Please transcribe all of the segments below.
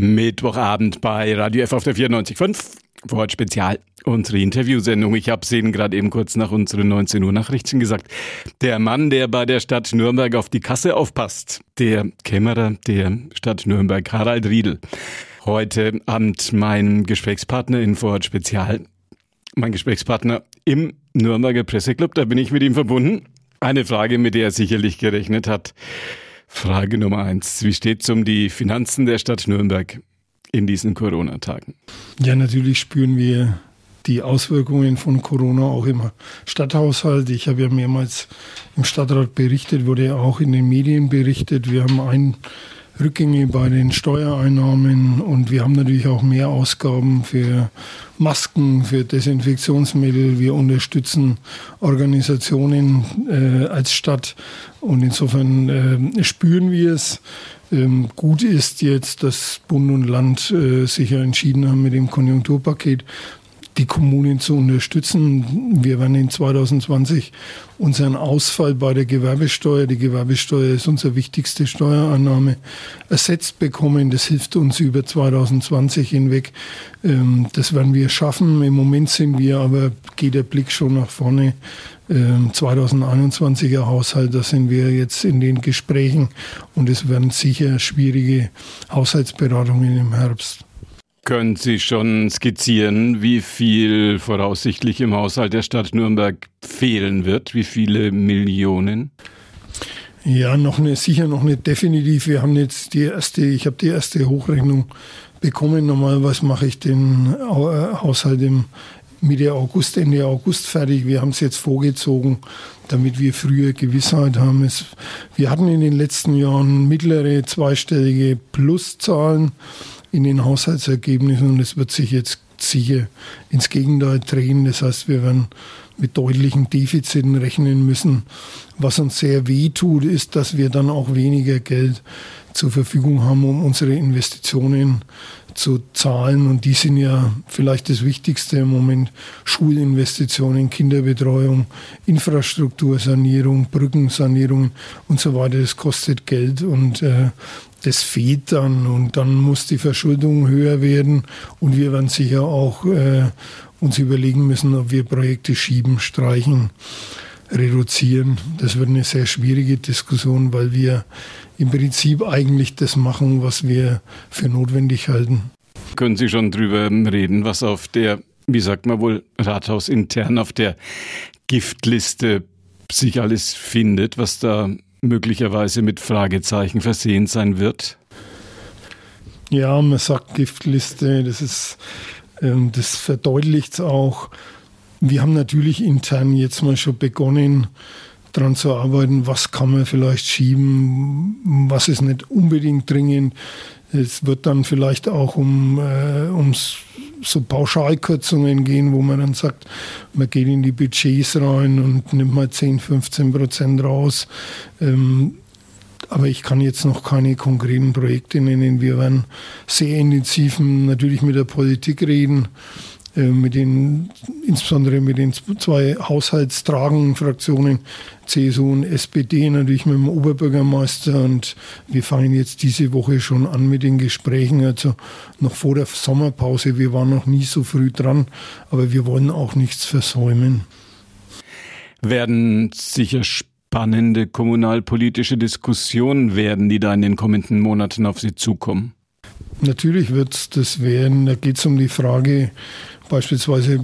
Mittwochabend bei Radio F auf der 94.5. Wort Spezial. Unsere Interviewsendung. Ich habe es Ihnen gerade eben kurz nach unseren 19 Uhr Nachrichten gesagt. Der Mann, der bei der Stadt Nürnberg auf die Kasse aufpasst. Der Kämmerer der Stadt Nürnberg, Harald Riedel. Heute Abend mein Gesprächspartner in Vorort Spezial. Mein Gesprächspartner im Nürnberger Presseclub. Da bin ich mit ihm verbunden. Eine Frage, mit der er sicherlich gerechnet hat. Frage Nummer eins. Wie steht es um die Finanzen der Stadt Nürnberg in diesen Corona-Tagen? Ja, natürlich spüren wir die Auswirkungen von Corona auch im Stadthaushalt. Ich habe ja mehrmals im Stadtrat berichtet, wurde ja auch in den Medien berichtet. Wir haben ein Rückgänge bei den Steuereinnahmen und wir haben natürlich auch mehr Ausgaben für Masken, für Desinfektionsmittel. Wir unterstützen Organisationen äh, als Stadt und insofern äh, spüren wir es. Ähm, gut ist jetzt, dass Bund und Land äh, sich ja entschieden haben mit dem Konjunkturpaket die Kommunen zu unterstützen. Wir werden in 2020 unseren Ausfall bei der Gewerbesteuer, die Gewerbesteuer ist unsere wichtigste Steuereinnahme, ersetzt bekommen. Das hilft uns über 2020 hinweg. Ähm, das werden wir schaffen. Im Moment sind wir aber, geht der Blick schon nach vorne. 2021er ähm, Haushalt, da sind wir jetzt in den Gesprächen und es werden sicher schwierige Haushaltsberatungen im Herbst. Können Sie schon skizzieren, wie viel voraussichtlich im Haushalt der Stadt Nürnberg fehlen wird? Wie viele Millionen? Ja, noch eine, sicher noch nicht definitiv. Wir haben jetzt die erste, ich habe die erste Hochrechnung bekommen. Normalerweise mache ich den äh, Haushalt im Mitte August, Ende August fertig. Wir haben es jetzt vorgezogen, damit wir früher Gewissheit haben. Es, wir hatten in den letzten Jahren mittlere zweistellige Pluszahlen in den Haushaltsergebnissen und es wird sich jetzt sicher ins Gegenteil drehen. Das heißt, wir werden mit deutlichen Defiziten rechnen müssen. Was uns sehr weh tut, ist, dass wir dann auch weniger Geld zur Verfügung haben, um unsere Investitionen zu zahlen. Und die sind ja vielleicht das Wichtigste im Moment. Schulinvestitionen, Kinderbetreuung, Infrastruktursanierung, Brückensanierung und so weiter. Das kostet Geld und äh, das fehlt dann und dann muss die Verschuldung höher werden und wir werden sicher auch äh, uns überlegen müssen, ob wir Projekte schieben, streichen, reduzieren. Das wird eine sehr schwierige Diskussion, weil wir im Prinzip eigentlich das machen, was wir für notwendig halten. Können Sie schon drüber reden, was auf der, wie sagt man wohl, Rathausintern auf der Giftliste sich alles findet, was da möglicherweise mit Fragezeichen versehen sein wird? Ja, man sagt Giftliste, das ist, ähm, das verdeutlicht es auch. Wir haben natürlich intern jetzt mal schon begonnen, daran zu arbeiten, was kann man vielleicht schieben, was ist nicht unbedingt dringend. Es wird dann vielleicht auch um, äh, um so Pauschalkürzungen gehen, wo man dann sagt, man geht in die Budgets rein und nimmt mal 10, 15 Prozent raus. Ähm, aber ich kann jetzt noch keine konkreten Projekte nennen. Wir werden sehr intensiv natürlich mit der Politik reden. Äh, mit den, insbesondere mit den zwei haushaltstragenden Fraktionen, CSU und SPD, natürlich mit dem Oberbürgermeister. Und wir fangen jetzt diese Woche schon an mit den Gesprächen, also noch vor der Sommerpause. Wir waren noch nie so früh dran, aber wir wollen auch nichts versäumen. Werden sicher spannende kommunalpolitische Diskussionen werden, die da in den kommenden Monaten auf Sie zukommen. Natürlich wird es das werden. Da geht es um die Frage, Beispielsweise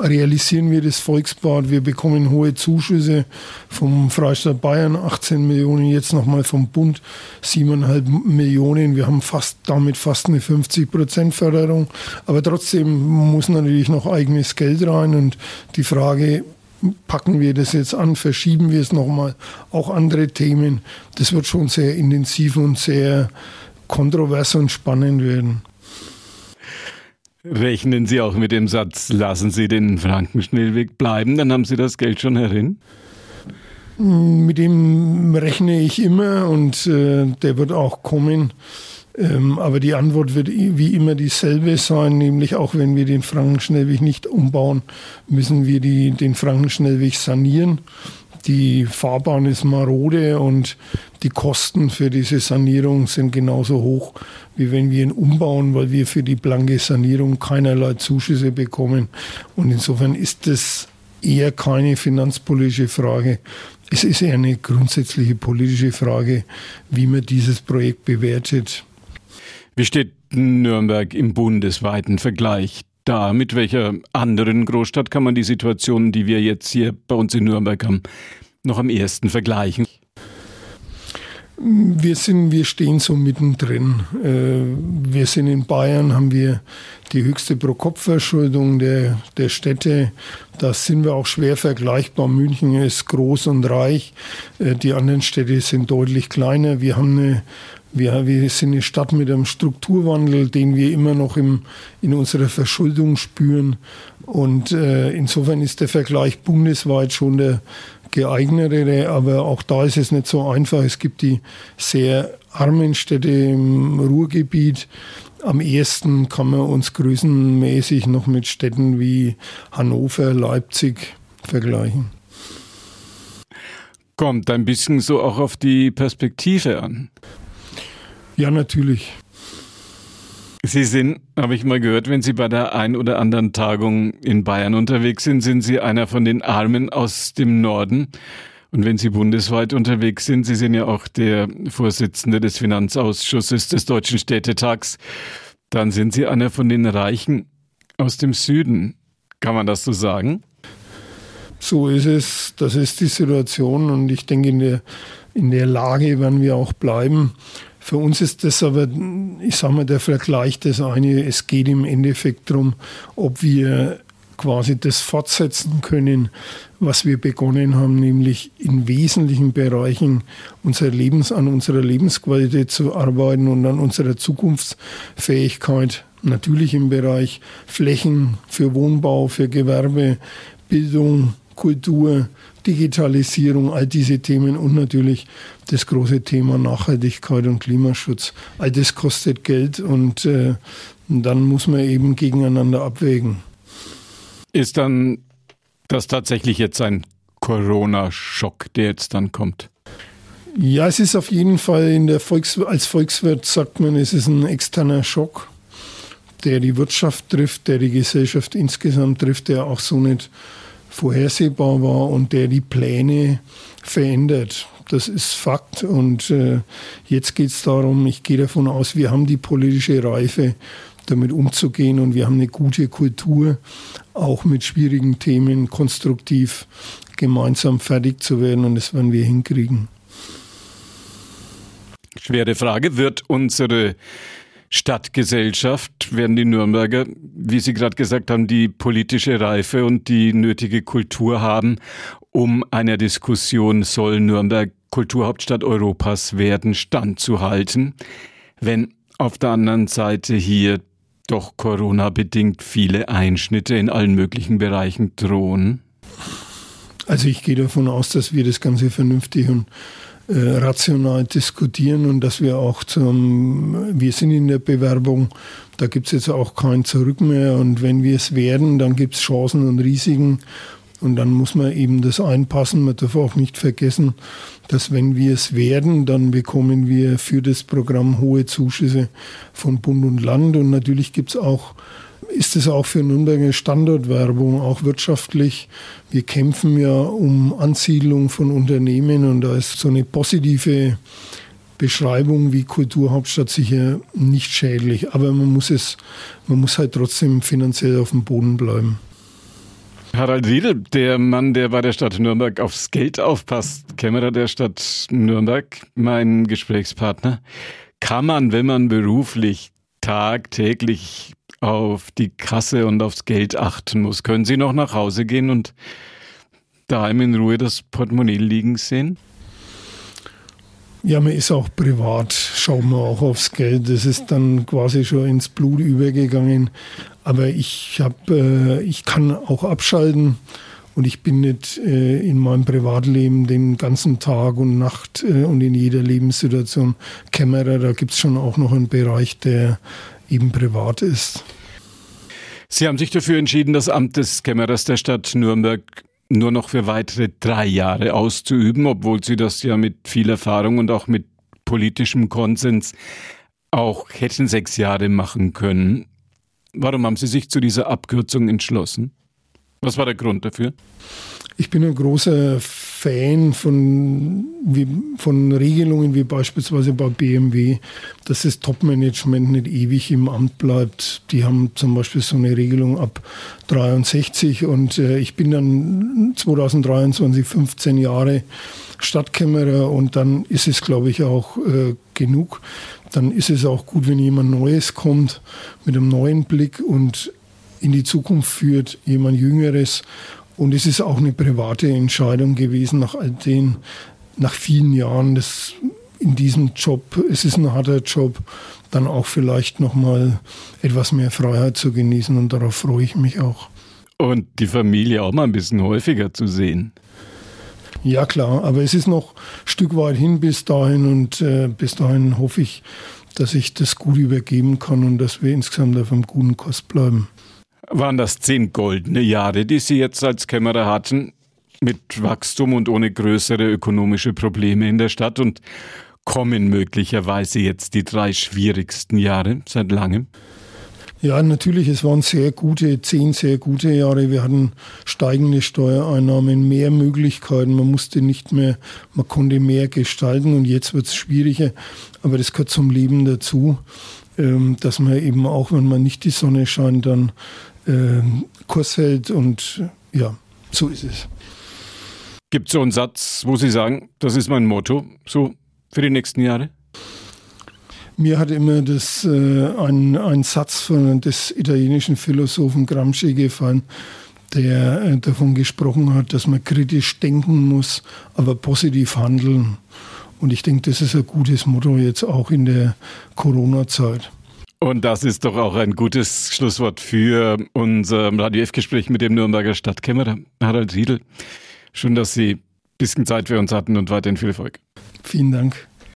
realisieren wir das Volksbad, wir bekommen hohe Zuschüsse vom Freistaat Bayern, 18 Millionen, jetzt nochmal vom Bund 7,5 Millionen. Wir haben fast damit fast eine 50 Prozent Förderung. Aber trotzdem muss natürlich noch eigenes Geld rein und die Frage, packen wir das jetzt an, verschieben wir es nochmal, auch andere Themen. Das wird schon sehr intensiv und sehr kontrovers und spannend werden. Rechnen Sie auch mit dem Satz, lassen Sie den Frankenschnellweg bleiben, dann haben Sie das Geld schon herin? Mit dem rechne ich immer und äh, der wird auch kommen. Ähm, aber die Antwort wird wie immer dieselbe sein, nämlich auch wenn wir den Frankenschnellweg nicht umbauen, müssen wir die, den Frankenschnellweg sanieren. Die Fahrbahn ist marode und die Kosten für diese Sanierung sind genauso hoch, wie wenn wir ihn umbauen, weil wir für die blanke Sanierung keinerlei Zuschüsse bekommen. Und insofern ist das eher keine finanzpolitische Frage. Es ist eher eine grundsätzliche politische Frage, wie man dieses Projekt bewertet. Wie steht Nürnberg im bundesweiten Vergleich da? Mit welcher anderen Großstadt kann man die Situation, die wir jetzt hier bei uns in Nürnberg haben, noch am ersten vergleichen? Wir sind, wir stehen so mittendrin. Äh, wir sind in Bayern, haben wir die höchste Pro-Kopf-Verschuldung der, der Städte. Da sind wir auch schwer vergleichbar. München ist groß und reich. Äh, die anderen Städte sind deutlich kleiner. Wir haben eine wir, wir sind eine Stadt mit einem Strukturwandel, den wir immer noch im, in unserer Verschuldung spüren. Und äh, insofern ist der Vergleich bundesweit schon der geeignetere, aber auch da ist es nicht so einfach. Es gibt die sehr armen Städte im Ruhrgebiet. Am ehesten kann man uns größenmäßig noch mit Städten wie Hannover, Leipzig vergleichen. Kommt ein bisschen so auch auf die Perspektive an. Ja, natürlich. Sie sind, habe ich mal gehört, wenn Sie bei der ein oder anderen Tagung in Bayern unterwegs sind, sind Sie einer von den Armen aus dem Norden. Und wenn Sie bundesweit unterwegs sind, Sie sind ja auch der Vorsitzende des Finanzausschusses des Deutschen Städtetags, dann sind Sie einer von den Reichen aus dem Süden. Kann man das so sagen? So ist es. Das ist die Situation. Und ich denke, in der, in der Lage werden wir auch bleiben. Für uns ist das aber, ich sage mal, der Vergleich das eine. Es geht im Endeffekt darum, ob wir quasi das fortsetzen können, was wir begonnen haben, nämlich in wesentlichen Bereichen unserer Lebens, an unserer Lebensqualität zu arbeiten und an unserer Zukunftsfähigkeit, natürlich im Bereich Flächen für Wohnbau, für Gewerbe, Bildung, Kultur, Digitalisierung, all diese Themen und natürlich das große Thema Nachhaltigkeit und Klimaschutz. All das kostet Geld und äh, dann muss man eben gegeneinander abwägen. Ist dann das tatsächlich jetzt ein Corona-Schock, der jetzt dann kommt? Ja, es ist auf jeden Fall in der Volks als Volkswirt sagt man, es ist ein externer Schock, der die Wirtschaft trifft, der die Gesellschaft insgesamt trifft, der auch so nicht vorhersehbar war und der die Pläne verändert. Das ist Fakt. Und äh, jetzt geht es darum, ich gehe davon aus, wir haben die politische Reife, damit umzugehen und wir haben eine gute Kultur, auch mit schwierigen Themen konstruktiv gemeinsam fertig zu werden und das werden wir hinkriegen. Schwere Frage. Wird unsere Stadtgesellschaft werden die Nürnberger, wie Sie gerade gesagt haben, die politische Reife und die nötige Kultur haben, um einer Diskussion soll Nürnberg Kulturhauptstadt Europas werden standzuhalten, wenn auf der anderen Seite hier doch Corona-bedingt viele Einschnitte in allen möglichen Bereichen drohen? Also ich gehe davon aus, dass wir das Ganze vernünftig und rational diskutieren und dass wir auch zum, wir sind in der Bewerbung, da gibt es jetzt auch kein Zurück mehr und wenn wir es werden, dann gibt es Chancen und Risiken und dann muss man eben das einpassen. Man darf auch nicht vergessen, dass wenn wir es werden, dann bekommen wir für das Programm hohe Zuschüsse von Bund und Land und natürlich gibt es auch ist es auch für Nürnberg eine Standortwerbung, auch wirtschaftlich. Wir kämpfen ja um Ansiedlung von Unternehmen und da ist so eine positive Beschreibung wie Kulturhauptstadt sicher nicht schädlich. Aber man muss es, man muss halt trotzdem finanziell auf dem Boden bleiben. Harald Riedel, der Mann, der bei der Stadt Nürnberg aufs Geld aufpasst, Kämmerer der Stadt Nürnberg, mein Gesprächspartner. Kann man, wenn man beruflich tagtäglich auf die Kasse und aufs Geld achten muss. Können Sie noch nach Hause gehen und daheim in Ruhe das Portemonnaie liegen sehen? Ja, man ist auch privat, schaut man auch aufs Geld. Das ist dann quasi schon ins Blut übergegangen. Aber ich habe, äh, ich kann auch abschalten und ich bin nicht äh, in meinem Privatleben den ganzen Tag und Nacht äh, und in jeder Lebenssituation Kämmerer. Da gibt es schon auch noch einen Bereich, der eben privat ist. Sie haben sich dafür entschieden, das Amt des Kämmerers der Stadt Nürnberg nur noch für weitere drei Jahre auszuüben, obwohl Sie das ja mit viel Erfahrung und auch mit politischem Konsens auch hätten sechs Jahre machen können. Warum haben Sie sich zu dieser Abkürzung entschlossen? Was war der Grund dafür? Ich bin ein großer Fan von, wie, von Regelungen wie beispielsweise bei BMW, dass das Top-Management nicht ewig im Amt bleibt. Die haben zum Beispiel so eine Regelung ab 63 und äh, ich bin dann 2023 15 Jahre Stadtkämmerer und dann ist es, glaube ich, auch äh, genug. Dann ist es auch gut, wenn jemand Neues kommt mit einem neuen Blick und in die Zukunft führt, jemand Jüngeres und es ist auch eine private Entscheidung gewesen nach all den, nach vielen Jahren des, in diesem Job. Es ist ein harter Job, dann auch vielleicht nochmal etwas mehr Freiheit zu genießen und darauf freue ich mich auch. Und die Familie auch mal ein bisschen häufiger zu sehen. Ja klar, aber es ist noch ein Stück weit hin bis dahin und äh, bis dahin hoffe ich, dass ich das gut übergeben kann und dass wir insgesamt auf einem guten Kurs bleiben waren das zehn goldene Jahre, die Sie jetzt als Kämmerer hatten, mit Wachstum und ohne größere ökonomische Probleme in der Stadt und kommen möglicherweise jetzt die drei schwierigsten Jahre seit langem? Ja, natürlich, es waren sehr gute, zehn sehr gute Jahre. Wir hatten steigende Steuereinnahmen, mehr Möglichkeiten. Man musste nicht mehr, man konnte mehr gestalten und jetzt wird es schwieriger. Aber das gehört zum Leben dazu, ähm, dass man eben auch, wenn man nicht die Sonne scheint, dann Kurs hält und ja, so ist es. Gibt es so einen Satz, wo Sie sagen, das ist mein Motto, so für die nächsten Jahre? Mir hat immer das, äh, ein, ein Satz von des italienischen Philosophen Gramsci gefallen, der äh, davon gesprochen hat, dass man kritisch denken muss, aber positiv handeln. Und ich denke, das ist ein gutes Motto jetzt auch in der Corona-Zeit. Und das ist doch auch ein gutes Schlusswort für unser Radio F-Gespräch mit dem Nürnberger Stadtkämmerer Harald Riedel. Schön, dass Sie ein bisschen Zeit für uns hatten und weiterhin viel Erfolg. Vielen Dank.